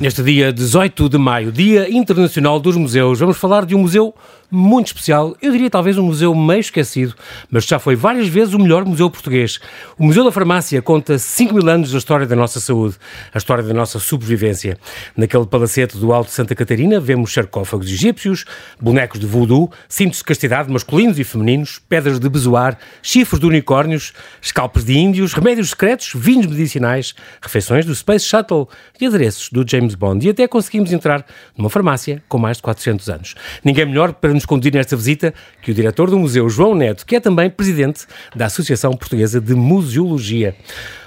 Neste dia 18 de maio, Dia Internacional dos Museus, vamos falar de um museu muito especial, eu diria talvez um museu meio esquecido, mas já foi várias vezes o melhor museu português. O Museu da Farmácia conta 5 mil anos da história da nossa saúde, a história da nossa sobrevivência. Naquele palacete do Alto de Santa Catarina vemos sarcófagos egípcios, bonecos de voodoo, cintos de castidade masculinos e femininos, pedras de bezoar, chifres de unicórnios, scalpes de índios, remédios secretos, vinhos medicinais, refeições do Space Shuttle e adereços do James Bond. E até conseguimos entrar numa farmácia com mais de 400 anos. Ninguém melhor para nos conduzir nesta visita que o diretor do museu, João Neto, que é também presidente da Associação Portuguesa de Museologia.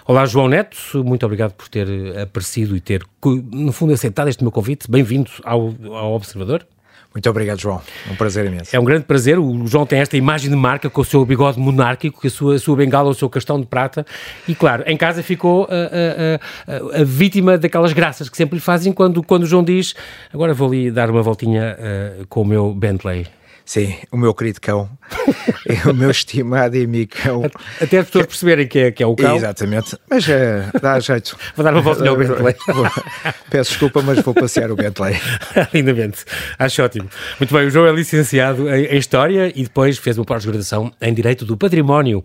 Olá, João Neto, muito obrigado por ter aparecido e ter, no fundo, aceitado este meu convite. Bem-vindo ao, ao Observador. Muito obrigado, João. Um prazer imenso. É um grande prazer. O João tem esta imagem de marca com o seu bigode monárquico, com a sua, sua bengala, o seu castão de prata. E, claro, em casa ficou a, a, a, a, vítima daquelas graças que sempre lhe fazem quando, quando o João diz agora vou ali dar uma voltinha com o meu Bentley. Sim, o meu querido cão, é o meu estimado e amigo cão. Até as pessoas perceberem que é, que é o cão. Exatamente, mas é, dá jeito. Vou dar uma volta ao Bentley. Peço desculpa, mas vou passear o Bentley. Lindamente, acho ótimo. Muito bem, o João é licenciado em História e depois fez uma pós-graduação em Direito do Património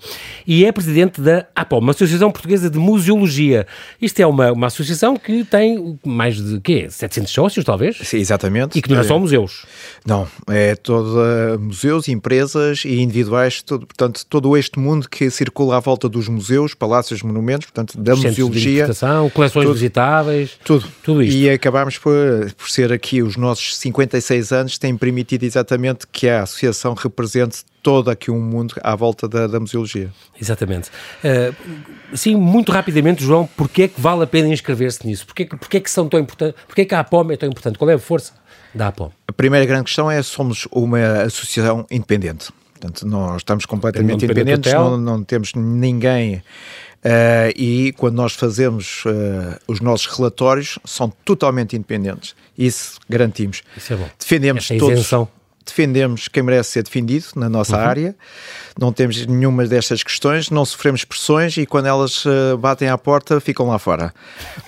e é presidente da APOM, uma Associação Portuguesa de Museologia. Isto é uma, uma associação que tem mais de quê? 700 sócios, talvez? Sim, exatamente. E que não é só museus. Não, é toda museus, empresas e individuais, todo, portanto, todo este mundo que circula à volta dos museus, palácios, monumentos, portanto, da Centros museologia. Coleções tudo, visitáveis. Tudo. Tudo isto. E acabámos por, por ser aqui os nossos 56 anos, tem permitido exatamente que a associação represente todo aqui um mundo à volta da, da museologia. Exatamente. Uh, sim, muito rapidamente, João, porquê é que vale a pena inscrever-se nisso? Porquê, porquê é que são tão importantes? Porquê é que a APOM é tão importante? Qual é a força da APOM? A primeira grande questão é somos uma associação independente. Portanto, nós estamos completamente independentes, não, não, temos ninguém. Uh, e quando nós fazemos uh, os nossos relatórios, são totalmente independentes. Isso garantimos. Isso é bom. Defendemos Esta todos. Isenção. Defendemos quem merece ser defendido na nossa uhum. área, não temos nenhuma destas questões, não sofremos pressões e quando elas uh, batem à porta ficam lá fora.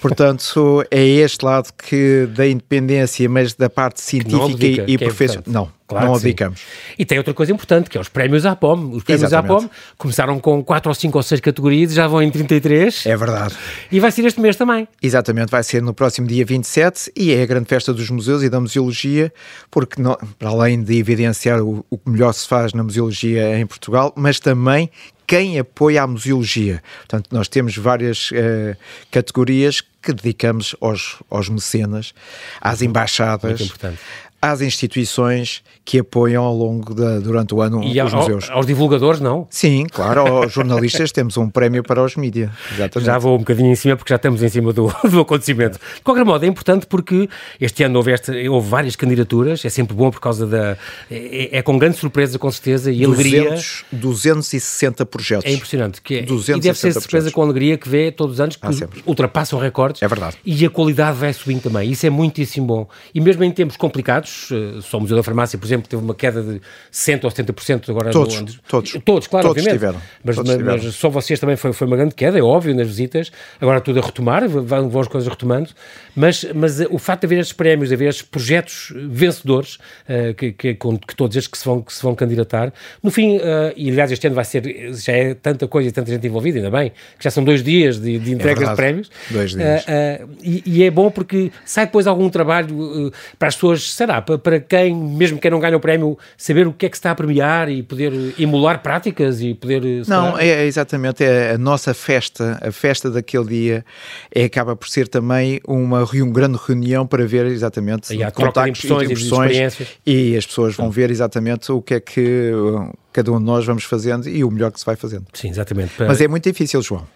Portanto, é este lado que da independência, mas da parte científica e, e profissional. É não, Claro não abdicamos. E tem outra coisa importante, que é os prémios APOM. Os prémios Exatamente. APOM começaram com 4 ou 5 ou 6 categorias já vão em 33. É verdade. E vai ser este mês também. Exatamente, vai ser no próximo dia 27 e é a grande festa dos museus e da museologia, porque não, para além de evidenciar o, o que melhor se faz na museologia em Portugal, mas também quem apoia a museologia. Portanto, nós temos várias uh, categorias que dedicamos aos, aos mecenas, às embaixadas, às instituições que apoiam ao longo da, durante o ano e os ao, museus. aos divulgadores, não? Sim, claro, aos jornalistas temos um prémio para os mídias. Já vou um bocadinho em cima porque já estamos em cima do, do acontecimento. De qualquer modo, é importante porque este ano houve, este, houve várias candidaturas, é sempre bom por causa da... É, é com grande surpresa, com certeza, e 200, alegria. 260 projetos. É impressionante. Que é, e deve ser surpresa com alegria que vê todos os anos que ah, ultrapassam recordes. É verdade. E a qualidade vai subindo também. Isso é muitíssimo bom. E mesmo em tempos complicados, eh, só o Museu da Farmácia, por exemplo, teve uma queda de 100 ou 70% agora. Todos, no, todos. Todos, claro, todos obviamente. Tiveram, mas, todos mas, tiveram. mas, só vocês também foi, foi uma grande queda, é óbvio, nas visitas. Agora tudo a retomar, vão, vão as coisas retomando. Mas, mas o facto de haver estes prémios, de haver estes projetos vencedores, uh, que, que, com, que todos estes que se vão, que se vão candidatar, no fim, uh, e aliás este ano vai ser, já é tanta coisa e tanta gente envolvida, ainda bem, que já são dois dias de, de entrega é de prémios. Dois dias. Uh, e, e, é bom porque sai depois algum trabalho para as pessoas, será, para, para quem, mesmo quem não ganha o prémio, saber o que é que se está a premiar e poder emular práticas e poder... Não, é, é exatamente, é a nossa festa, a festa daquele dia, é, acaba por ser também uma uma grande reunião para ver exatamente e contactos, impressões, e, impressões e, as pessoas vão ver exatamente o que é que uh, cada um de nós vamos fazendo e o melhor que se vai fazendo. Sim, exatamente. Mas é muito difícil, João.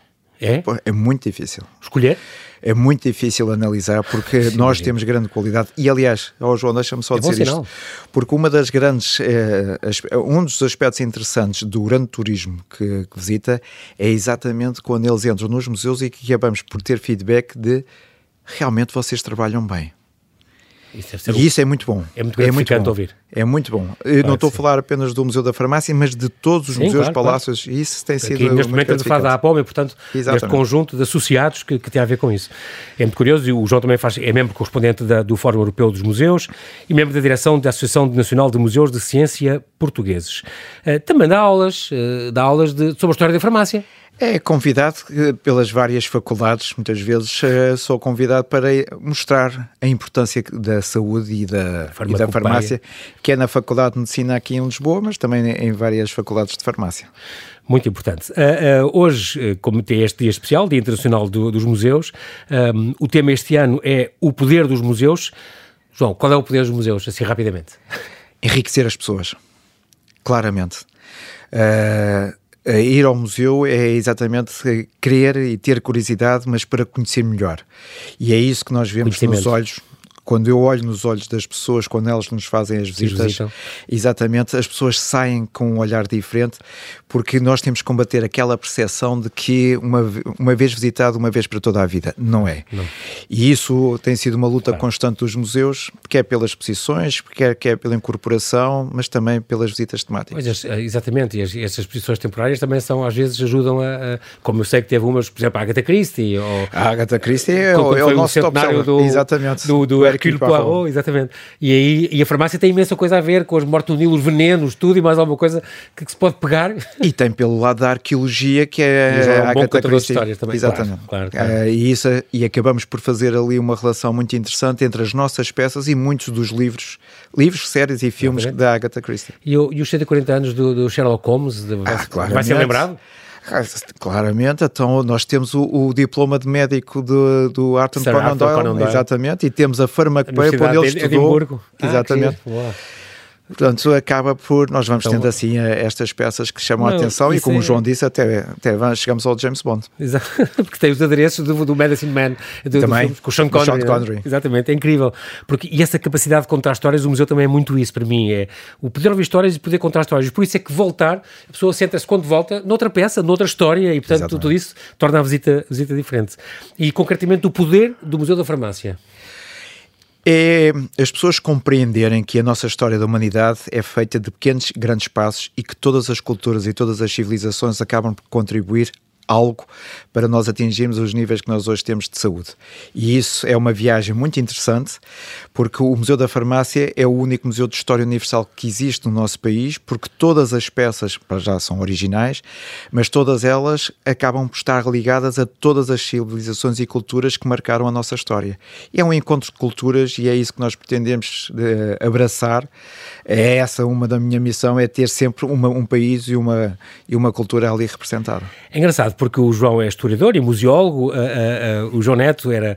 É? É muito difícil. Escolher? É muito difícil analisar porque Sim, nós temos grande qualidade. E aliás, oh João, deixa-me só é dizer isto. Porque uma das grandes, eh, um dos aspectos interessantes do grande turismo que, que visita é exatamente quando eles entram nos museus e que acabamos por ter feedback de realmente vocês trabalham bem. Isso e isso é muito bom. É muito gratificante é muito ouvir. É muito bom. Eu claro não estou a falar apenas do Museu da Farmácia, mas de todos os sim, museus, claro, palácios, claro. isso tem sido. Aqui, neste momento estamos a falar da APOM e, portanto, Exatamente. este conjunto de associados que, que, tem a ver com isso. É muito curioso e o João também faz, é membro correspondente da, do Fórum Europeu dos Museus e membro da direção da Associação Nacional de Museus de Ciência Portugueses. Uh, também dá aulas, uh, dá aulas de, sobre a história da farmácia. É convidado eh, pelas várias faculdades, muitas vezes eh, sou convidado para mostrar a importância da saúde e da, e da farmácia, que é na Faculdade de Medicina aqui em Lisboa, mas também em várias faculdades de farmácia. Muito importante. Uh, uh, hoje, como tem este dia especial, Dia Internacional do, dos Museus, um, o tema este ano é o poder dos museus. João, qual é o poder dos museus, assim rapidamente? Enriquecer as pessoas, claramente. Uh, ir ao museu é exatamente querer e ter curiosidade, mas para conhecer melhor. E é isso que nós vemos nos olhos quando eu olho nos olhos das pessoas, quando elas nos fazem as visitas, exatamente, as pessoas saem com um olhar diferente, porque nós temos que combater aquela percepção de que uma, uma vez visitado, uma vez para toda a vida. Não é. Não. E isso tem sido uma luta claro. constante dos museus, quer pelas exposições, quer, quer pela incorporação, mas também pelas visitas temáticas. Pois, é, exatamente, e as, essas exposições temporárias também são, às vezes, ajudam a, a, como eu sei que teve umas, por exemplo, a Agatha Christie. Ou, a Agatha Christie é, o, é o nosso top do, exatamente. do, do Hercule Poirot, exatamente. E aí e a farmácia tem imensa coisa a ver com as mortes do Nilo, os venenos, tudo e mais alguma coisa que, que, se pode pegar. E tem pelo lado da arqueologia que é, é um bom contador de histórias também. Exatamente. Claro, claro, claro. Uh, e, isso, e acabamos por fazer ali uma relação muito interessante entre as nossas peças e muitos dos livros, livros, séries e filmes exatamente. da Agatha Christie. E, e os 140 anos do, do Sherlock Holmes, de, ah, vai ser lembrado? Ah, claramente, então nós temos o, o diploma de médico do, do Arthur Conan Doyle, Conan Doyle, exatamente, e temos a farmacopeia onde ele estudou. Ah, exatamente. Portanto, acaba por. Nós vamos então, tendo assim estas peças que chamam não, a atenção e, como é... o João disse, até, até chegamos ao James Bond. Exato, porque tem os adereços do, do Medicine Man, do, também, do, com o Sean Connery. Sean Connery. Né? Exatamente, é incrível. Porque, e essa capacidade de contar histórias, o museu também é muito isso para mim: é o poder ouvir histórias e poder contar histórias. Por isso é que voltar, a pessoa senta-se quando volta noutra peça, noutra história, e portanto tudo isso torna a visita, visita diferente. E concretamente o poder do Museu da Farmácia é as pessoas compreenderem que a nossa história da humanidade é feita de pequenos grandes passos e que todas as culturas e todas as civilizações acabam por contribuir algo para nós atingirmos os níveis que nós hoje temos de saúde. E isso é uma viagem muito interessante, porque o Museu da Farmácia é o único museu de história universal que existe no nosso país, porque todas as peças, já, são originais, mas todas elas acabam por estar ligadas a todas as civilizações e culturas que marcaram a nossa história. E é um encontro de culturas e é isso que nós pretendemos uh, abraçar. É essa uma da minha missão, é ter sempre uma, um país e uma, e uma cultura ali representada. É engraçado, porque o João é historiador e museólogo, o João Neto era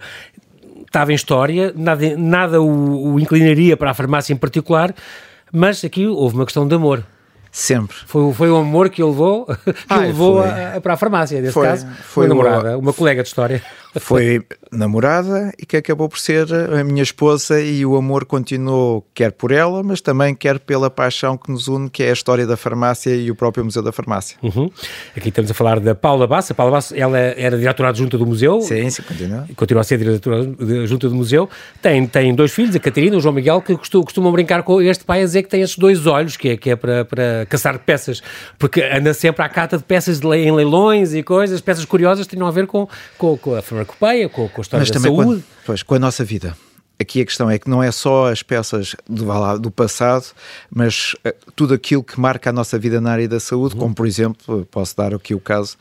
estava em história, nada, nada o, o, inclinaria para a farmácia em particular, mas aqui houve uma questão de amor. Sempre. Foi, foi o amor que o levou, que o levou a, para a farmácia, nesse foi, caso. Foi uma namorada, uma colega de história. Foi namorada e que acabou por ser a minha esposa e o amor continuou quer por ela, mas também quer pela paixão que nos une, que é a história da farmácia e o próprio Museu da Farmácia. Uhum. Aqui estamos a falar da Paula Bassa. Paula Bassa, ela era diretora adjunta do museu. Sim, sim, continua. Continua a ser diretora adjunta do museu. Tem, tem dois filhos, a Catarina e o João Miguel, que costumam, costumam brincar com este pai a dizer que tem esses dois olhos, que é, que é para, para caçar peças, porque anda sempre à cata de peças de, em leilões e coisas, peças curiosas que tenham a ver com, com, com a farmacopeia, com, com a história Mas da saúde. Com, pois, com a nossa vida. Aqui a questão é que não é só as peças do, do passado, mas uh, tudo aquilo que marca a nossa vida na área da saúde, uhum. como por exemplo, posso dar aqui o caso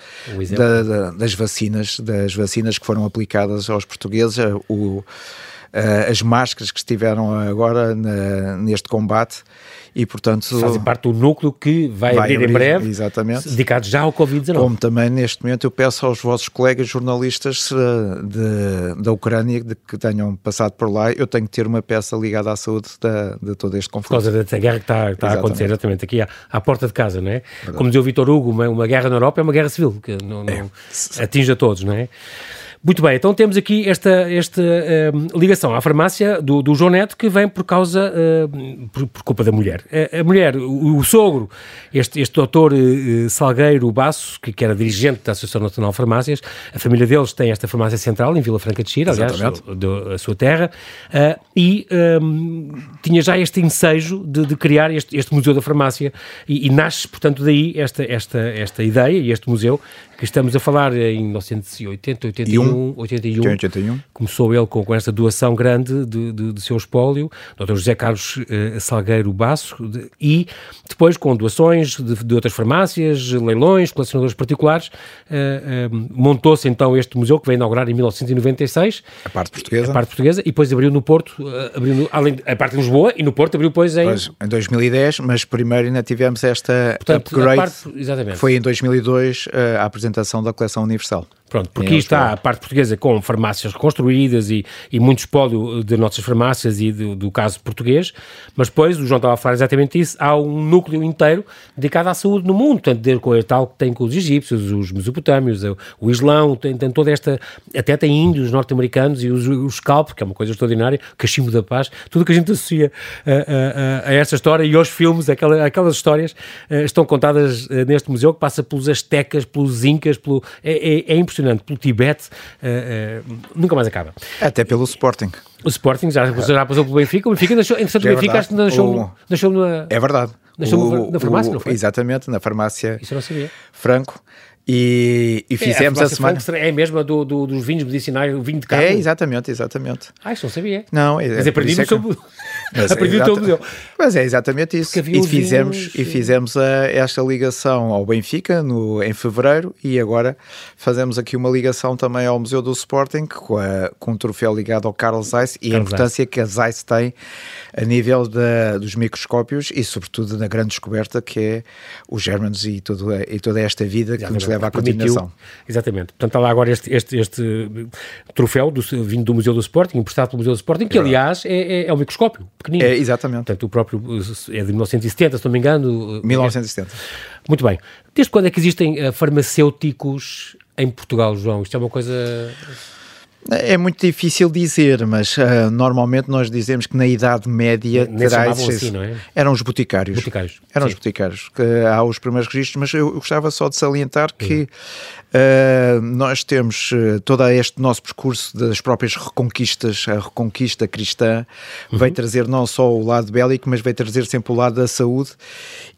da, da, das vacinas, das vacinas que foram aplicadas aos portugueses, uh, o, uh, as máscaras que estiveram agora na, neste combate e, portanto... Fazem parte do núcleo que vai, vai abrir, abrir, em breve, exatamente. dedicado já ao Covid-19. Como também, neste momento, eu peço aos vossos colegas jornalistas eh, de, da Ucrânia de que tenham passado por lá, eu tenho que ter uma peça ligada à saúde de, de todo este conflito. Por causa da guerra que está, está a acontecer, exatamente, aqui à, à, porta de casa, não é? Verdade. Como dizia o Vitor Hugo, uma, uma, guerra na Europa é uma guerra civil, que não, não é. atinge a todos, não é? Muito bem, então temos aqui esta, esta uh, ligação à farmácia do, do João Neto que vem por causa, uh, por, por, culpa da mulher. A, a mulher, o, o, sogro, este, este doutor uh, Salgueiro Basso, que, que, era dirigente da Associação Nacional de Farmácias, a família deles tem esta farmácia central em Vila Franca de Xira, aliás, do, a sua terra, e um, tinha já este ensejo de, de criar este, este, Museu da Farmácia e, e, nasce, portanto, daí esta, esta, esta ideia e este museu que estamos a falar em 1980, 81, 81. 81. Começou ele com, com esta doação grande de, de, de seu espólio, Dr. José Carlos uh, Salgueiro Basso, de, e depois com doações de, de, outras farmácias, leilões, colecionadores particulares, uh, uh, montou-se então este museu que veio inaugurar em 1996. A parte portuguesa. A parte portuguesa, e depois abriu no Porto, abriu no, além a parte de Lisboa, e no Porto abriu depois em... Pois, em 2010, mas primeiro ainda tivemos esta Portanto, upgrade, parte, exatamente. foi em 2002 a apresentação da coleção universal. Pronto, porque aqui está a parte portuguesa com farmácias reconstruídas e, e muito espólio de nossas farmácias e do, do, caso português, mas depois, o João estava a falar exatamente isso, há um núcleo inteiro dedicado à saúde no mundo, tanto com a tal que tem com os egípcios, os mesopotâmios, o, o Islão, tem, tem, toda esta, até tem índios norte-americanos e os, os scalp, que é uma coisa extraordinária, cachimbo da paz, tudo que a gente associa a, a, a esta história e aos filmes, aquela, aquelas histórias estão contadas neste museu que passa pelos astecas, pelos incas, pelo, é, é, é impressionante impressionante pelo Tibete, uh, nunca mais acaba. Até pelo Sporting. O Sporting já, já passou pelo Benfica, o Benfica deixou, entretanto, é o Benfica acho que deixou, o... deixou na... É verdade. Deixou na farmácia, o, não foi? Exatamente, na farmácia Isso eu não sabia. Franco. E, e fizemos é, a, a semana. É a mesma do, do, dos vinhos medicinais, o vinho de carne? É, exatamente, exatamente. Ah, isso não sabia. Não, é, mas aprendi no seu. Mas, aprendi é, museu. Mas é exatamente isso. E fizemos, vinhos... e fizemos a, esta ligação ao Benfica no, em fevereiro e agora fazemos aqui uma ligação também ao Museu do Sporting com, a, com um troféu ligado ao Carlos Zeiss e a importância Zeiss. que a Zeiss tem a nível da, dos microscópios e sobretudo na grande descoberta que é os germanos e, tudo, e toda esta vida que nos leva leva à continuação. Exatamente. Portanto, está lá agora este, este, este troféu do, vindo do Museu do Sporting, emprestado pelo Museu do Sporting, que, aliás, é, é, é um microscópio pequenino. É, exatamente. Portanto, o próprio é de 1970, se não me engano. 1970. Muito bem. Desde quando é que existem farmacêuticos em Portugal, João? Isto é uma coisa... É muito difícil dizer, mas uh, normalmente nós dizemos que na Idade Média terá assim, não é? eram os boticários. boticários. Eram sim. os boticários. Que há os primeiros registros, mas eu, eu gostava só de salientar que Uh, nós temos uh, todo este nosso percurso das próprias reconquistas, a reconquista cristã uhum. veio trazer não só o lado bélico, mas veio trazer sempre o lado da saúde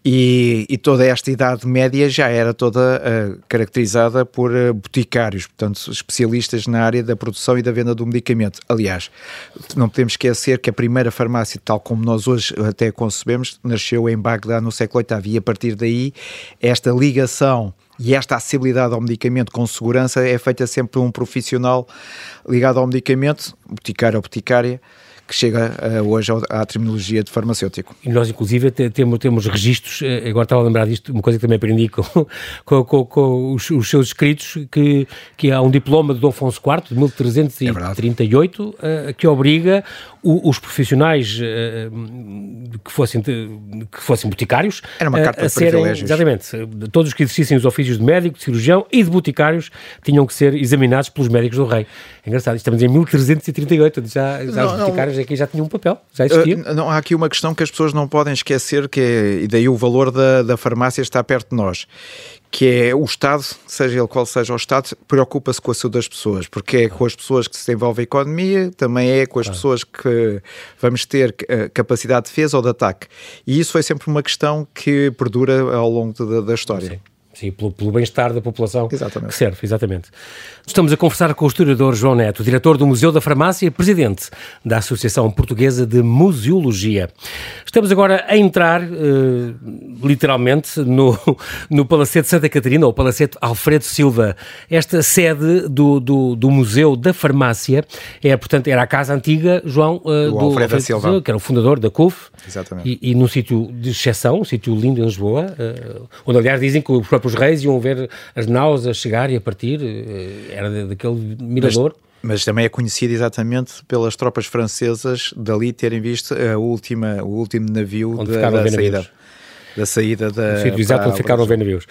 e, e toda esta Idade Média já era toda uh, caracterizada por boticários, portanto especialistas na área da produção e da venda do medicamento. Aliás, não podemos esquecer que a primeira farmácia, tal como nós hoje até concebemos, nasceu em Bagdá no século VIII e a partir daí esta ligação e esta acessibilidade ao medicamento com segurança é feita sempre por um profissional ligado ao medicamento, boticário ou boticária, que chega uh, hoje à terminologia de farmacêutico. E nós, inclusive, temos, temos registros, eh, agora estava a lembrar disto, uma coisa que também aprendi com, com, com, com os, os, seus escritos, que, que há um diploma de Dom Afonso IV, de 1338, é uh, que obriga o, os profissionais uh, que, fossem, que fossem boticários Era uma carta a, a serem, exatamente, todos os que exercissem os ofícios de médico, de cirurgião e de boticários tinham que ser examinados pelos médicos do rei. É engraçado, estamos em 1338, já, já não, os boticários aqui já tinham um papel, já existia. Uh, não, há aqui uma questão que as pessoas não podem esquecer, que é, e daí o valor da, da farmácia está perto de nós, que é o Estado, seja ele qual seja o Estado, preocupa-se com a saúde das pessoas, porque é com as pessoas que se desenvolve a economia, também é com as pessoas que vamos ter eh, capacidade de defesa ou de ataque. E isso foi sempre uma questão que perdura ao longo da, da história. Sim. Sim, pelo, pelo bem-estar da população exatamente. que serve, exatamente. Estamos a conversar com o historiador João Neto, diretor do Museu da Farmácia e presidente da Associação Portuguesa de Museologia. Estamos agora a entrar, uh, literalmente, no, no Palacete Santa Catarina, ou Palacete Alfredo Silva. Esta sede do, do, do, Museu da Farmácia é, portanto, era a casa antiga, João, uh, do, do Alfredo, Alfredo Silva. Silva, que era o fundador da CUF. Exatamente. E, e num sítio de exceção, um sítio lindo em Lisboa, uh, onde, aliás, dizem que os próprios os reis iam ver as naus a chegar e a partir, eh, era daquele mirador. Mas, mas também é conhecido exatamente pelas tropas francesas dali terem visto a última, o último navio da, da saída. Da saída da. Sítio exato onde ficaram os navios.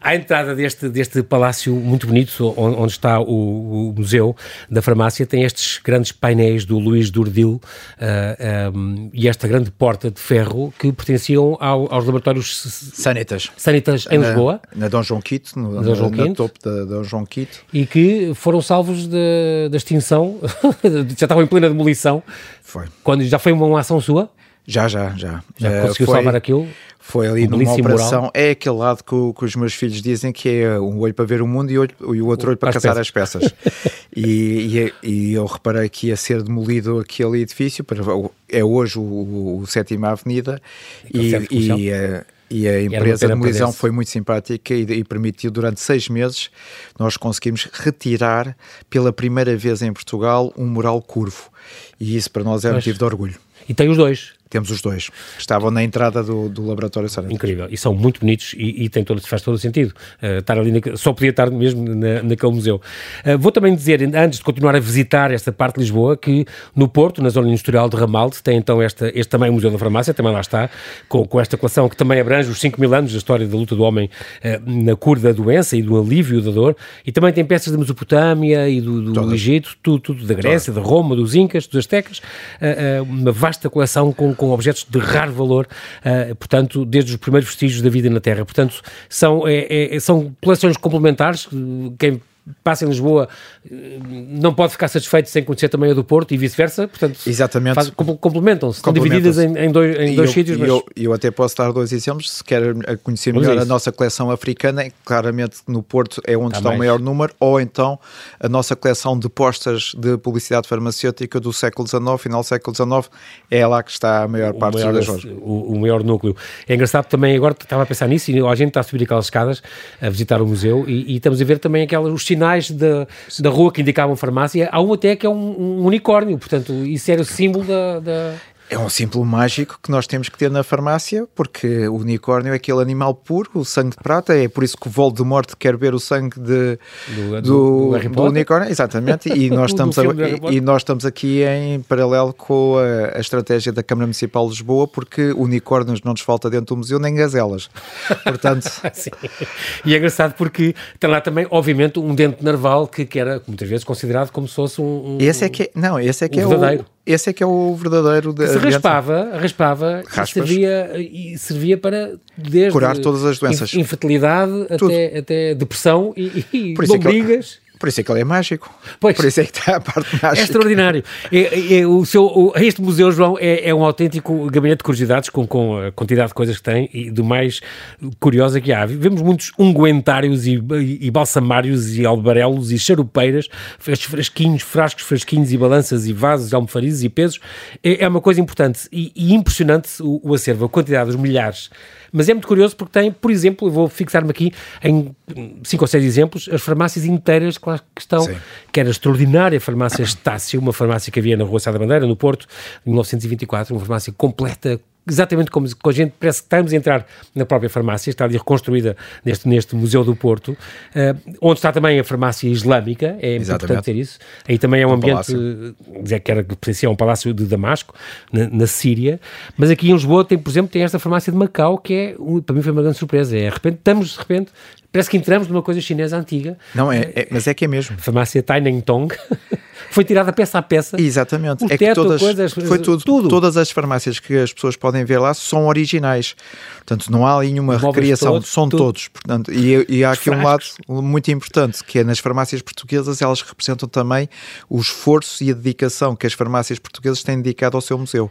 À entrada deste, deste palácio muito bonito, onde, está o, o, museu da farmácia, tem estes grandes painéis do Luís Durdil uh, um, e esta grande porta de ferro que pertenciam ao, aos laboratórios Sanitas, Sanitas em na, Lisboa. Na Dom João Quito, no, Dom João na, topo da Dom João Quito. E que foram salvos da extinção, já estavam em plena demolição. Foi. Quando já foi uma ação sua? Já, já, já. Já uh, conseguiu foi, salvar aquilo? Foi ali numa operação. Moral. É aquele lado que, que, os meus filhos dizem que é um olho para ver o mundo e, olho, e o outro olho para as caçar peças. as peças. e, e, e, eu reparei que ia ser demolido aquele edifício, para, é hoje o, o Sétima Avenida, e, e, eh, e a empresa de demolição foi muito simpática e, e, permitiu durante seis meses nós conseguimos retirar pela primeira vez em Portugal um mural curvo e isso para nós é motivo de orgulho. E tem os dois. Temos os dois. Estavam na entrada do, do laboratório Sarante. Incrível. E são muito bonitos e, e tem todo, faz todo o sentido. Uh, estar ali, na, só podia estar mesmo na, naquele museu. Uh, vou também dizer, antes de continuar a visitar esta parte de Lisboa, que no Porto, na zona industrial de Ramalde, tem então esta, este também Museu da Farmácia, também lá está, com, com esta coleção que também abrange os 5 mil anos da história da luta do homem uh, na cura da doença e do alívio da dor. E também tem peças da Mesopotâmia e do, do Egito, tudo, tudo da Grécia, Todas. da Roma, dos Incas, dos Aztecas. uma vasta coleção com, com objetos de raro valor, uh, portanto, desde os primeiros vestígios da vida na Terra. Portanto, são, é, é, são coleções complementares. Quem passa em Lisboa não pode ficar satisfeito sem conhecer também a do Porto e vice-versa, portanto Exatamente. Faz, complementam-se, estão divididas em, em, dois, em dois eu, sítios. Mas... Eu, eu, até posso dar dois exemplos, se quer conhecer melhor a nossa coleção africana, claramente no Porto é onde tá está mais. o maior número, ou então a nossa coleção de postas de publicidade farmacêutica do século XIX, final do século XIX, é lá que está a maior o parte maior, das lojas. O, o, maior núcleo. É engraçado também, agora estava a pensar nisso, e a gente está a subir aquelas escadas a visitar o museu e, e estamos a ver também aquelas, os sinais da, da rua que indicavam farmácia, há um até que é um, um unicórnio, portanto, isso era o símbolo da, da... É um símbolo mágico que nós temos que ter na farmácia, porque o unicórnio é aquele animal puro, o sangue de prata, é por isso que o Voldemort quer ver o sangue de, do, do, do, do unicórnio, exatamente, e nós, estamos a, e, e, nós estamos aqui em paralelo com a, a, estratégia da Câmara Municipal de Lisboa, porque unicórnios não nos falta dentro do museu, nem gazelas, portanto... Sim. E é engraçado porque tem lá também, obviamente, um dente narval que, que era muitas vezes considerado como se fosse um... um esse é que é, não, esse é que um é verdadeiro. Esse é que é o verdadeiro. Se raspava, raspava e servia, e servia para desde curar todas as doenças, infertilidade até, até depressão e, e lombrigas. Por isso é que ele é mágico. Pois, Por isso é que está a parte mágica. É extraordinário. É, é, o seu, o, este museu, João, é, é, um autêntico gabinete de curiosidades com, com a quantidade de coisas que tem e do mais curiosa que há. Vemos muitos ungüentários e, e, e balsamários e albarelos e charupeiras, frasquinhos, frascos, frasquinhos e balanças e vasos, almofarizes e pesos. É, é uma coisa importante e, e impressionante o, o acervo, a quantidade, os milhares mas é muito curioso porque tem, por exemplo, eu vou fixar-me aqui em cinco ou seis exemplos, as farmácias inteiras que estão, Sim. que era a extraordinária farmácia Estácio, uma farmácia que havia na Rua Sá da Bandeira, no Porto, em 1924, uma farmácia completa, exatamente como, como a gente parece que estamos a entrar na própria farmácia, está ali reconstruída neste, neste Museu do Porto, uh, onde está também a farmácia islâmica, é exatamente. importante ter isso. Aí também é um, um ambiente, dizer que era que um palácio de Damasco, na, na, Síria, mas aqui em Lisboa tem, por exemplo, tem esta farmácia de Macau, que é, para mim foi uma grande surpresa, é, de repente, estamos, de repente, parece que entramos numa coisa chinesa antiga. Não, é, é mas é que é mesmo. Farmácia Taineng Tong. foi tirada peça a peça. Exatamente. é teto, que todas, coisas, foi tudo, tudo. Todas as farmácias que as pessoas podem ver lá são originais. Portanto, não há nenhuma recriação, todos, são tudo. todos. Portanto, e, e há aqui um lado muito importante, que é nas farmácias portuguesas, elas representam também o esforço e a dedicação que as farmácias portuguesas têm dedicado ao seu museu.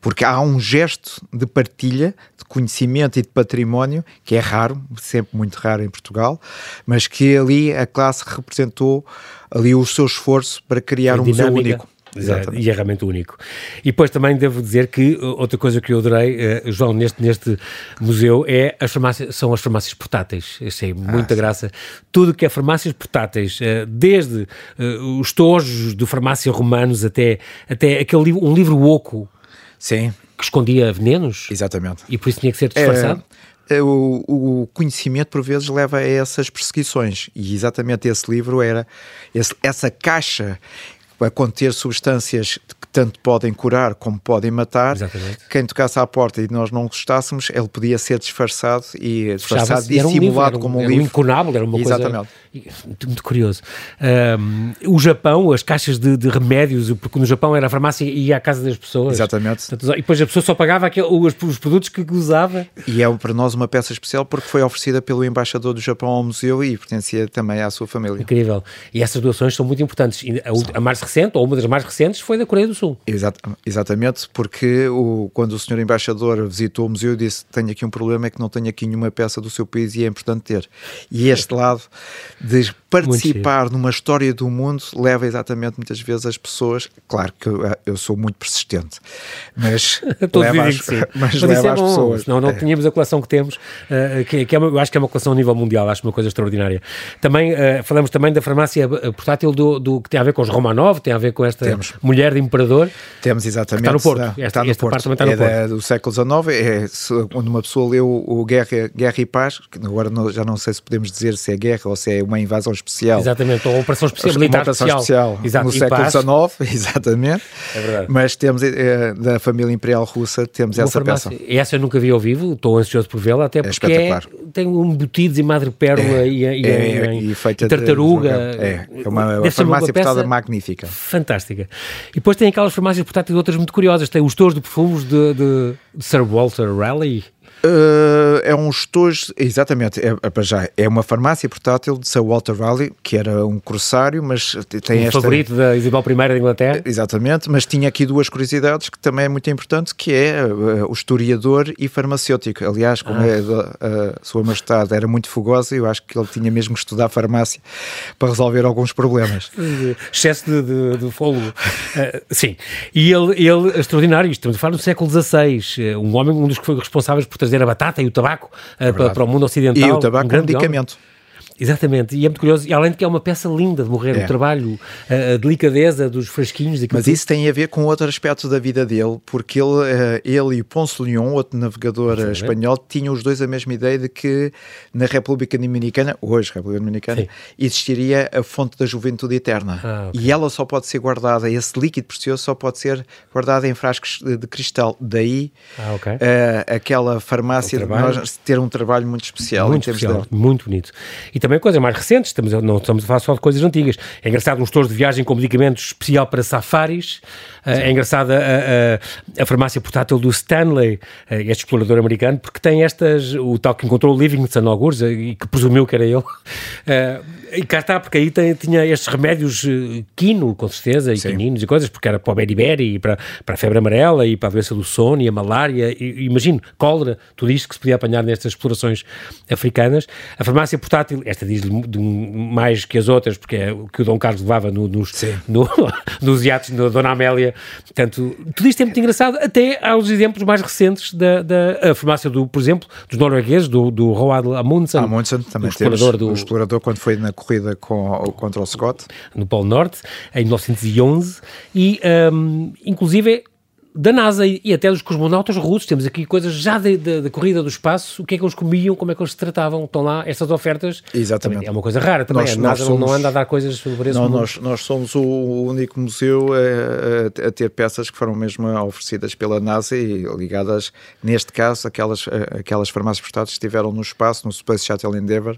Porque há um gesto de partilha, de conhecimento e de património, que é raro, sempre muito raro em Portugal, mas que ali a classe representou ali o seu esforço para criar um museu único. Exatamente. E é realmente único. E depois também devo dizer que uh, outra coisa que eu adorei, uh, João, neste, neste museu é as farmácias, são as farmácias portáteis. Achei muita ah, graça. Tudo que é farmácias portáteis, uh, desde uh, os tojos de farmácia romanos até, até aquele um livro oco. Sim. Que escondia venenos. Exatamente. E por isso tinha que ser disfarçado. É é, o, o, conhecimento por vezes leva a essas perseguições e exatamente esse livro era esse, essa caixa a conter substâncias que tanto podem curar como podem matar. Exatamente. Quem tocasse à porta e nós não gostássemos, ele podia ser disfarçado e disfarçado, um livro, dissimulado era um- como um era livro. incunável, era uma Exatamente. coisa muito, muito curioso. Ahm, o Japão, as caixas de, de remédios, porque no Japão era a farmácia e ia à casa das pessoas. Exatamente. Portanto, E depois a pessoa só pagava aquele- os, os produtos que usava. E é para nós uma peça especial porque foi oferecida pelo embaixador do Japão ao museu e pertencia também à sua família. Incrível. E essas doações são muito importantes. A, a mais recente, ou uma das mais recentes, foi da Coreia do Sul. Exat- exatamente, porque o, quando o senhor embaixador visitou o museu disse tenho aqui um problema, é que não tenho aqui nenhuma peça do seu país e é importante ter. E este lado de participar numa história do mundo leva exatamente muitas vezes as pessoas, claro que eu, eu sou muito persistente, mas leva as, mas isso leva é as bom, pessoas. senão não É. tínhamos a coleção que temos, eh, que, que é uma- eu acho que é uma coleção a nível mundial, acho uma coisa extraordinária. Também eh, falamos também da farmácia eh, portátil do, do- que tem a ver com os Romanov, tem a ver com esta Temos. mulher de imperador. Temos exatamente. Está no Porto. Esta- está no esta Porto. parte também está no é da- do século XIX. É quando uma pessoa leu o Guerra, Guerra e Paz, que agora não- já não sei se podemos dizer se é guerra ou se é uma invasão especial. Exatamente, ou uma operação especial, Uma militar operação especial. especial no e século. XIX, exatamente. É verdade. Mas temos eh, da família imperial russa, temos Uma essa farmácia- peça. Essa eu nunca vi ao vivo, estou ansioso por vê-la, até porque é, espetacular. tem um embutidos em madrepérola e, e, É, e em de- tartaruga. É, é uma, uma farmácia portada magnífica. Fantástica. E depois tem aquelas farmácias portáteis outras muito curiosas. Tem os tores de perfumes de- de Sir Walter Raleigh. Uh, é um estojo, exatamente, é, é para já, é uma farmácia portátil de Sir Walter Raleigh, que era um corsário, mas tem o esta... favorito da Isabel I da Inglaterra. Exatamente, mas tinha aqui duas curiosidades que também é muito importante, que é uh, o historiador e farmacêutico. Aliás, como Ah. é a sua majestade era muito fogosa, eu acho que ele tinha mesmo que estudar farmácia para resolver alguns problemas. excesso de, de, de fôlego. Eh, sim. E ele, ele, extraordinário, isto estamos a falar do século XVI, um homem, um dos que foi responsáveis por trazer a batata e o tabaco eh, para, para o mundo ocidental. E o tabaco um é um grande medicamento. Exatamente, e é muito curioso, e além de que é uma peça linda de morrer, É. o trabalho, a, a delicadeza dos frasquinhos. daquilo Mas tudo. isso tem a ver com outro aspecto da vida dele, porque ele, eh, ele e Ponce de Leon, outro navegador eh, espanhol, tinham os dois a mesma ideia de que na República Dominicana, hoje República Dominicana, Sim. existiria a fonte da juventude eterna. Ah, ok. E ela só pode ser guardada, esse líquido precioso só pode ser guardado em frascos de, de cristal. Daí Ah, ok. eh, aquela farmácia, trabalho. nós ter um trabalho muito especial Muito especial, de muito bonito. E também coisas mais recentes, estamos, não estamos a falar só de coisas antigas. É engraçado um store de viagem com medicamentos especial para safaris. Eh, é engraçada a, a, farmácia portátil do Stanley, eh, este explorador americano, porque tem estas, o tal que encontrou o Livingston, alguns, eh, e que presumiu que era ele. E cá está, porque aí tem- tinha estes remédios eh, quino, com certeza, e Sim. quininos e coisas, porque era para o beriberi, e para, para a febre amarela, e para a doença do sono, e a malária, e, imagino, cólera, tudo isto que se podia apanhar nestas explorações africanas. A farmácia portátil, esta diz de um- mais que as outras, porque é o que o Dom Carlos levava no- nos, no- nos iates da Dona Amélia. Portanto, tudo isto é muito engraçado, até aos exemplos mais recentes da, da farmácia, do, por exemplo, dos noruegueses, do, do Roald Amundsen, Amundsen, também o explorador temos do, o explorador quando foi na corrida com, contra o Scott. no Polo Norte, em 1911, e hum, inclusive da NASA e, e até dos cosmonautas russos. Temos aqui coisas já da- da da corrida do espaço, o que é que eles comiam, como é que eles se tratavam. Estão lá estas ofertas. Exatamente. Também É uma coisa rara também. Nós- a NASA não- não somos- anda a dar coisas sobre esse Não, nós, nós somos o único museu a, a- ter peças que foram mesmo oferecidas pela NASA e ligadas, neste caso, aquelas, aquelas farmácias portáteis que estiveram no espaço, no Space Shuttle Endeavour,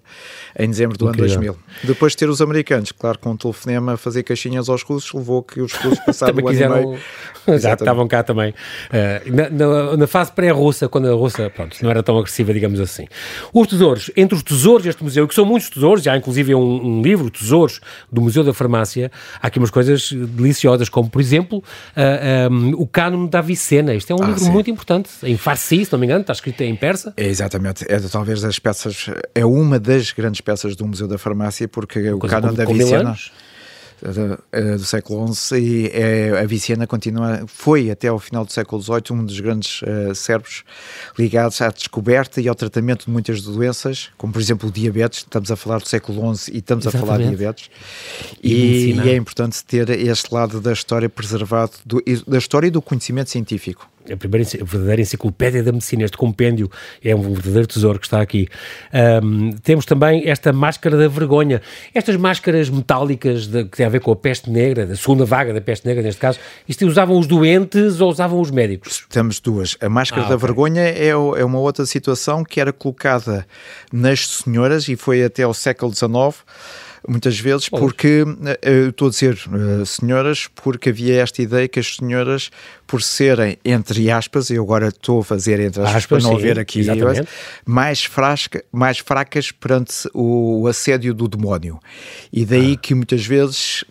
em dezembro do Incrível. ano 2000. Depois de ter os americanos, claro, com um telefonema a fazer caixinhas aos russos, levou que os russos passaram o ano e quiseram. meio. Exato, Exatamente. estavam cá também. Eh, na, na- na fase pré-russa, quando a Rússia pronto, não era tão agressiva, digamos assim. Os tesouros, entre os tesouros deste museu, que são muitos tesouros, já inclusive é um, um livro, Tesouros, do Museu da Farmácia, há aqui umas coisas deliciosas, como por exemplo ah, ah, o Cânone da Avicena. Isto é um Ah, livro sim. muito importante, em farsi, se não me engano, está escrito em persa. É exatamente, é talvez das peças, é uma das grandes peças do Museu da Farmácia, porque o com- da Vicena anos. Do, eh, do século XI e é, a Vicena continua, foi até ao final do século XVIII um dos grandes eh, cérebros ligados à descoberta e ao tratamento de muitas doenças, como por exemplo o diabetes, estamos a falar do século XI e estamos a falar de Exatamente. diabetes E e, e é importante ter este lado da história preservado, do- da história e do conhecimento científico. A primeira a verdadeira enciclopédia da medicina, este compêndio é um verdadeiro tesouro que está aqui. Um, temos também esta máscara da vergonha. Estas máscaras metálicas de, que têm a ver com a peste negra, da segunda vaga da peste negra, neste caso, isto usavam os doentes ou usavam os médicos? Temos duas. A máscara ah, da okay. vergonha é, é uma outra situação que era colocada nas senhoras e foi até ao século XIX muitas vezes, porque, eh, estou a dizer uh, senhoras, porque havia esta ideia que as senhoras, por serem, entre aspas, eu agora estou a fazer entre aspas, aspas para não haver aqui, mais, frasca, mais fracas perante o, o assédio do demónio. E daí ah. que muitas vezes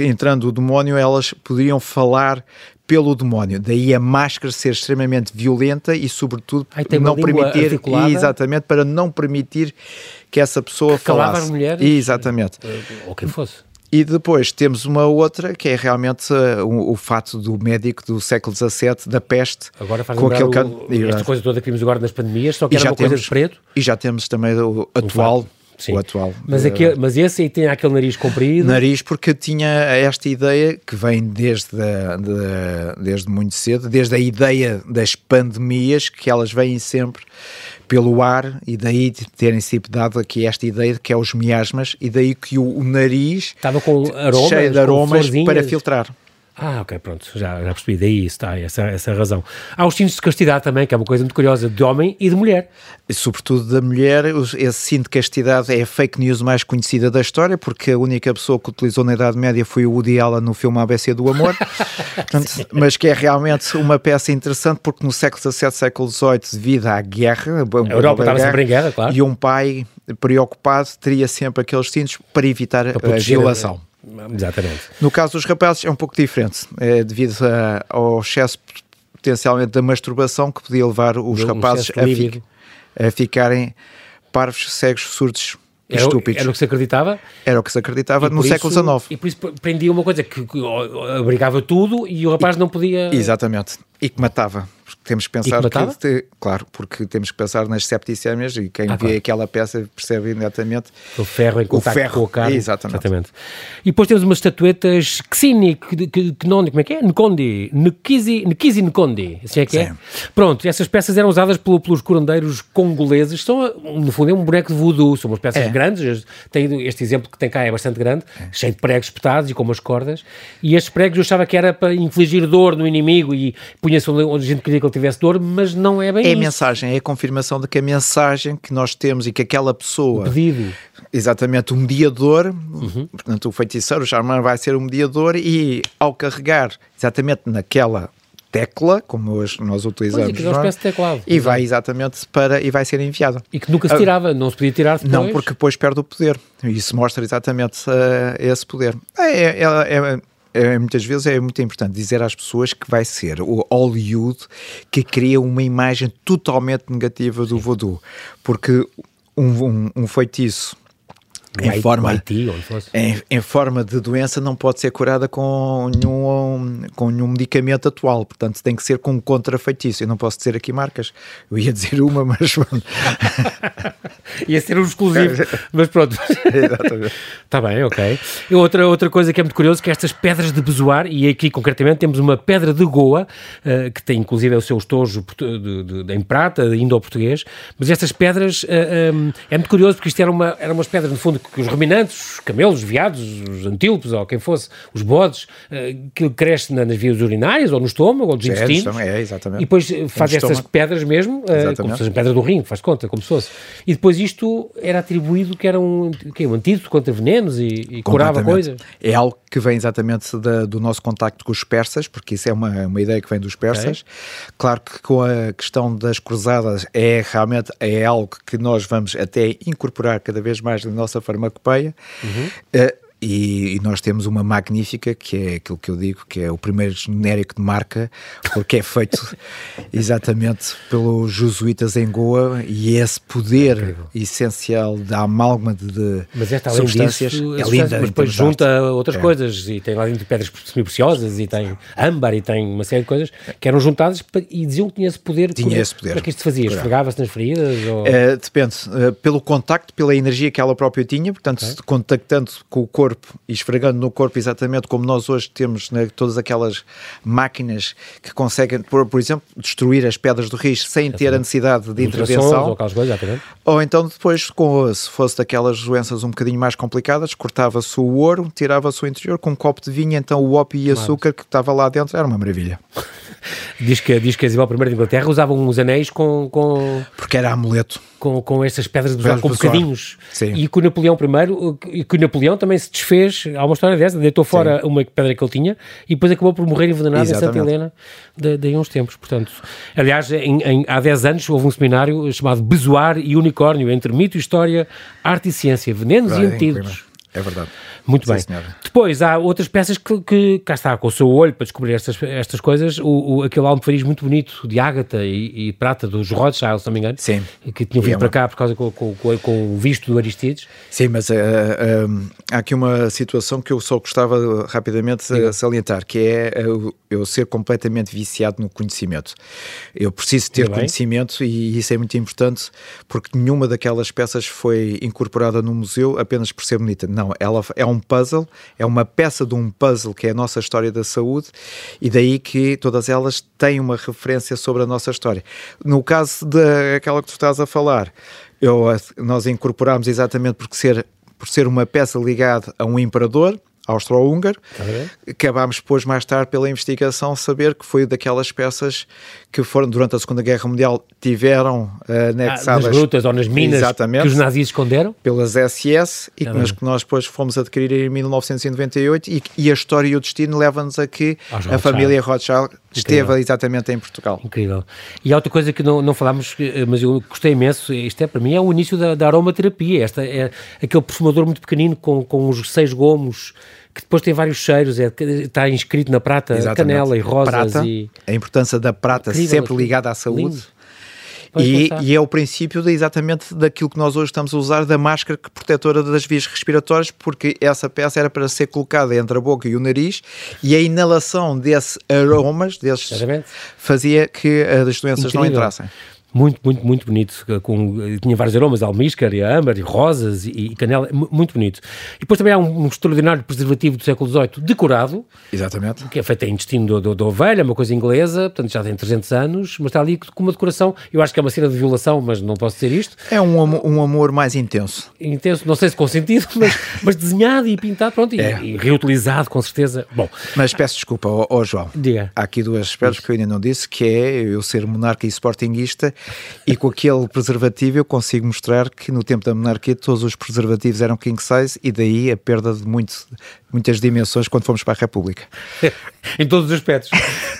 entrando o demónio, elas poderiam falar pelo demónio. Daí a máscara ser extremamente violenta e, sobretudo, Ai, não permitir exatamente para não permitir que essa pessoa que falasse. as mulheres. Exatamente. Ou quem fosse. E depois temos uma outra que é realmente uh, o, o, fato do médico do século XVII, da peste. Agora faz com aquele can... esta coisa toda que vimos agora nas pandemias, só que e era uma temos, coisa de preto. E já temos também o atual, Sim. o atual. Mas, aquele, mas esse aí tem aquele nariz comprido. Nariz, porque tinha esta ideia que vem desde, de, desde muito cedo, desde a ideia das pandemias, que elas vêm sempre pelo ar, e daí terem sido dado aqui esta ideia de que é os miasmas, e daí que o, o nariz estava com aromas, cheio de aromas para filtrar. Ah, ok, pronto, já, já percebi, daí está essa, essa razão. Há os cintos de castidade também, que é uma coisa muito curiosa, de homem e de mulher. Sobretudo da mulher, esse cinto de castidade é a fake news mais conhecida da história, porque a única pessoa que utilizou na Idade Média foi o Woody Allen no filme ABC do Amor, Portanto, mas que é realmente uma peça interessante, porque no século XVII, século XVIII, devido à guerra, a Europa estava sempre em guerra, claro. E um pai preocupado teria sempre aqueles cintos para evitar para a violação. Exatamente. No caso dos rapazes é um pouco diferente, é devido a, ao excesso potencialmente da masturbação que podia levar os um rapazes a, fi, a, ficarem parvos, cegos, surdos era, estúpidos. Era o que se acreditava? Era o que se acreditava no século XIX. E por isso prendia uma coisa que, que abrigava tudo e o rapaz e, não podia... Exatamente. E que matava temos que pensar que, que, claro, porque temos que pensar nas septicémias e quem ah, vê claro. aquela peça percebe imediatamente o ferro em contato ferro, com a carne. Exatamente. exatamente. E depois temos umas estatuetas Xini, Knondi, como é que é? Nkondi, Nkizi, Nkizi Nkondi, assim é que é? Sim. Pronto, essas peças eram usadas pelo, pelos curandeiros congoleses, são, no fundo, é um boneco de voodoo, são umas peças é. grandes, tem este exemplo que tem cá é bastante grande, é. cheio de pregos espetados e com umas cordas, e estes pregos eu achava que era para infligir dor no inimigo e punha-se onde a gente queria que ele tivesse dor, mas não é bem É isso. a mensagem, é a confirmação de que a mensagem que nós temos e que aquela pessoa... O pedido. Exatamente, um mediador, uhum. portanto o feiticeiro, o Charman vai ser um mediador e ao carregar exatamente naquela tecla, como hoje nós utilizamos, pois, é, espécie de teclado. E vai exatamente para e vai ser enviado. E que nunca se tirava, não se podia tirar depois. Não, porque depois perde o poder. E isso mostra exatamente uh, esse poder. É, é, é, é, muitas vezes é muito importante dizer às pessoas que vai ser o Hollywood que cria uma imagem totalmente negativa do voodoo, porque um, um, um feitiço em forma, Haiti, em, em, forma de doença não pode ser curada com nenhum, com nenhum medicamento atual, portanto tem que ser com um contrafeitiço. Eu não posso dizer aqui marcas, eu ia dizer uma, mas. ia ser um exclusivo, mas pronto. Está bem, ok. E outra, outra coisa que é muito curioso que é estas pedras de bezoar, e aqui concretamente temos uma pedra de Goa, uh, que tem inclusive o seu estojo de, de, de, em prata, indo-português, mas estas pedras uh, eh, um, eh, é muito curioso porque isto eram uma, era umas pedras, no fundo, que os ruminantes, os camelos, os veados, os antílopes, ou quem fosse, os bodes, uh, que cresce nas vias urinárias, ou no estômago, ou nos é, intestinos. É, exatamente. E depois faz estas pedras mesmo, uh, como se fosse pedra do rim, faz conta, como se fosse. E depois isto era atribuído que era um, que, um antídoto contra venenos e, e curava coisas. É algo que vem exatamente da, do nosso contacto com os persas, porque isso é uma, uma ideia que vem dos persas. Okay. Claro que com a questão das cruzadas é realmente é algo que nós vamos até incorporar cada vez mais na nossa farmacopeia. Uhum. E, e, nós temos uma magnífica que é aquilo que eu digo que é o primeiro genérico de marca porque é feito exatamente pelos jesuítas em Goa e esse poder é essencial da amálgama de, de mas esta, além substâncias disso, é linda mas depois junta outras é. coisas e tem lá dentro pedras semi-preciosas e tem âmbar e tem uma série de coisas que eram juntadas e diziam que tinha esse poder tinha esse poder para que isto se fazia? esfregava-se nas feridas? Ou... Uh, depende, uh, pelo contacto, pela energia que ela própria tinha portanto okay. contactando com o corpo corpo e esfregando no corpo exatamente como nós hoje temos né, todas aquelas máquinas que conseguem, por, por exemplo, destruir as pedras do risco sem ter a necessidade de intervenção. Ou, então depois, com, se fosse daquelas doenças um bocadinho mais complicadas, cortava-se o ouro, tirava-se o interior com um copo de vinho, então o ópio e açúcar que estava lá dentro era uma maravilha. diz que, diz que a Isabel I de Inglaterra usava uns anéis com, com... Porque era amuleto. Com, com estas pedras de besar, com bocadinhos. Sim. E que o Napoleão I, e que o Napoleão também se desfez, há uma história dessa, deitou fora Sim. uma pedra que ele tinha e depois acabou por morrer envenenado Exatamente. em Santa Helena daí de, de uns tempos. Portanto, aliás, em, em, há 10 anos houve um seminário chamado Bezoar e Unicórnio, entre mito, história, arte e ciência, venenos e antídotos. É verdade. Muito Sim, bem. Senhora. Depois há outras peças que, que, cá está, com o seu olho para descobrir estas, estas coisas. O, o, aquele almofariz muito bonito de ágata e, e, prata dos Rothschild, se não me engano. Sim. Que tinham vindo é para cá por causa com, com, com, com, o visto do Aristides. Sim, mas uh, uh, há aqui uma situação que eu só gostava rapidamente de salientar, que é uh, eu ser completamente viciado no conhecimento. Eu preciso ter conhecimento e isso é muito importante porque nenhuma daquelas peças foi incorporada no museu apenas por ser bonita. Não, ela é um puzzle, é uma peça de um puzzle que é a nossa história da saúde e daí que todas elas têm uma referência sobre a nossa história. No caso daquela que tu estás a falar, eu, nós incorporamos exatamente porque ser, por ser uma peça ligada a um imperador, austro-húngaro. Okay. Acabámos depois, mais tarde, pela investigação, saber que foi daquelas peças que foram, durante a Segunda Guerra Mundial, tiveram anexadas... Ah, nas grutas ou nas minas exatamente, que os nazis esconderam? Pelas SS, e que, mas que nós depois fomos adquirir em 1998, e, e a história e o destino levam-nos a que a família Rothschild esteve Incrível. exatamente em Portugal. Incrível. E há outra coisa que não, não falámos, eh, mas eu gostei imenso, isto é para mim, é o início da, da aromaterapia, esta, é aquele perfumador muito pequenino com, com os seis gomos, que depois tem vários cheiros, é, está inscrito na prata, Exatamente. canela e rosas. Prata, e... A importância da prata Incrível, sempre ligada à saúde. Lindo. E, e, é o princípio de, exatamente daquilo que nós hoje estamos a usar, da máscara protetora das vias respiratórias, porque essa peça era para ser colocada entre a boca e o nariz e a inalação desses aromas, desses, fazia que as doenças Incrível. não entrassem muito, muito, muito bonito. Com, tinha vários aromas, almíscar e âmbar, e rosas e, e, canela, muito bonito. E depois também há um, um, extraordinário preservativo do século XVIII, decorado. Exatamente. Que é feito em intestino da ovelha, uma coisa inglesa, portanto já tem 300 anos, mas está ali com uma decoração. Eu acho que é uma cena de violação, mas não posso dizer isto. É um, um amor mais intenso. Intenso, não sei se com sentido, mas, mas desenhado e pintado, pronto, é. e, e, reutilizado, com certeza. Bom. Mas peço desculpa, ó, ó João. Diga. Há aqui duas aspectos que eu ainda não disse, que é eu ser monarca e sportinguista e com aquele preservativo eu consigo mostrar que no tempo da monarquia todos os preservativos eram king size e daí a perda de muito, muitas dimensões quando fomos para a República. em todos os aspectos.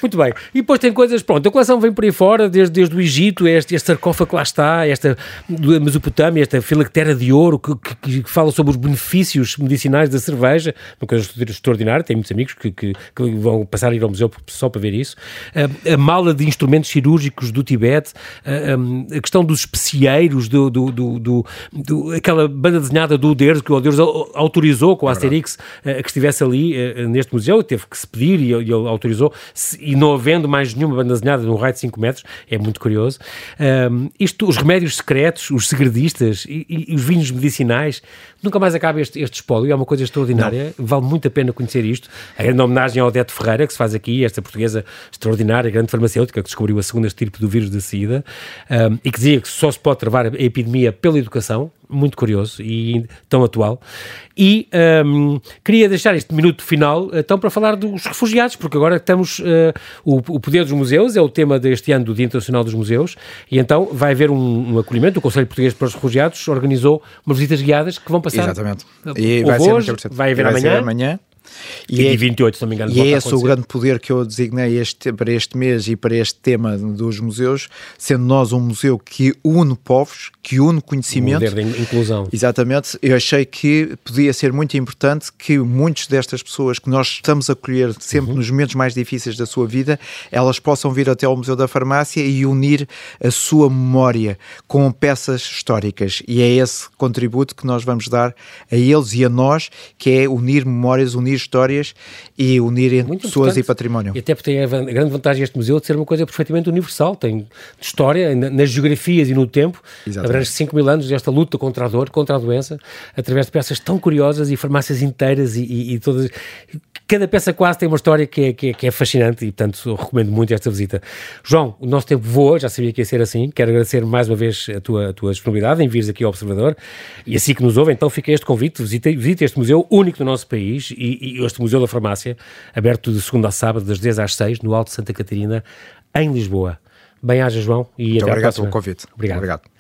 Muito bem. E depois tem coisas, pronto, a coleção vem por aí fora, desde, desde o Egito, este, este sarcófago que lá está, esta da Mesopotâmia, esta filactéria de ouro que, que, que, fala sobre os benefícios medicinais da cerveja, uma coisa extraordinária, tem muitos amigos que, que, que vão passar a ir ao museu só para ver isso. A, a mala de instrumentos cirúrgicos do Tibete, a, a questão dos especieiros, do, do, do, do, aquela banda desenhada do Deus, que o Deus autorizou com a Asterix que estivesse ali uh, neste museu, teve que se pedir e, ele autorizou, e não havendo mais nenhuma banda desenhada num raio de 5 metros, é muito curioso. Um, isto, os remédios secretos, os segredistas e, e, e, os vinhos medicinais, nunca mais acaba este, este espólio, é uma coisa extraordinária, não. vale muito a pena conhecer isto. A grande homenagem ao Odete Ferreira, que se faz aqui, esta portuguesa extraordinária, grande farmacêutica, que descobriu a segunda estirpe do vírus da SIDA, um, e que dizia que só se pode travar a epidemia pela educação, muito curioso e tão atual. E um, queria deixar este minuto final então para falar dos refugiados, porque agora estamos. Uh, o, o, poder dos museus é o tema deste ano do Dia Internacional dos Museus, e então vai haver um, um acolhimento. O Conselho Português para os Refugiados organizou umas visitas guiadas que vão passar. Exatamente. E vai, hoje, vai haver vai amanhã. amanhã. E, e é, 28, se não me engano. E é esse o grande poder que eu designei este, para este mês e para este tema dos museus, sendo nós um museu que une povos, que une conhecimento. Um de inclusão. Exatamente. Eu achei que podia ser muito importante que muitas destas pessoas que nós estamos a acolher sempre uhum. nos momentos mais difíceis da sua vida, elas possam vir até ao Museu da Farmácia e unir a sua memória com peças históricas. E é esse contributo que nós vamos dar a eles e a nós, que é unir memórias, unir histórias e unirem Muito pessoas importante. e património. E até porque tem a grande vantagem este museu de ser uma coisa perfeitamente universal, tem história nas geografias e no tempo, abrange 5 mil anos desta luta contra a dor, contra a doença, através de peças tão curiosas e farmácias inteiras e, e, e todas cada peça quase tem uma história que é, que é, que é fascinante e, portanto, recomendo muito esta visita. João, o nosso tempo voa, já sabia que ia ser assim. Quero agradecer mais uma vez a tua, a tua disponibilidade em vires aqui ao Observador e assim que nos ouve, então fica este convite, visite, visite este museu único do nosso país e, e este Museu da Farmácia, aberto de segunda a sábado, das 10 às 6, no Alto de Santa Catarina, em Lisboa. Bem-aja, João, e Muito até obrigado pelo convite. Obrigado. obrigado.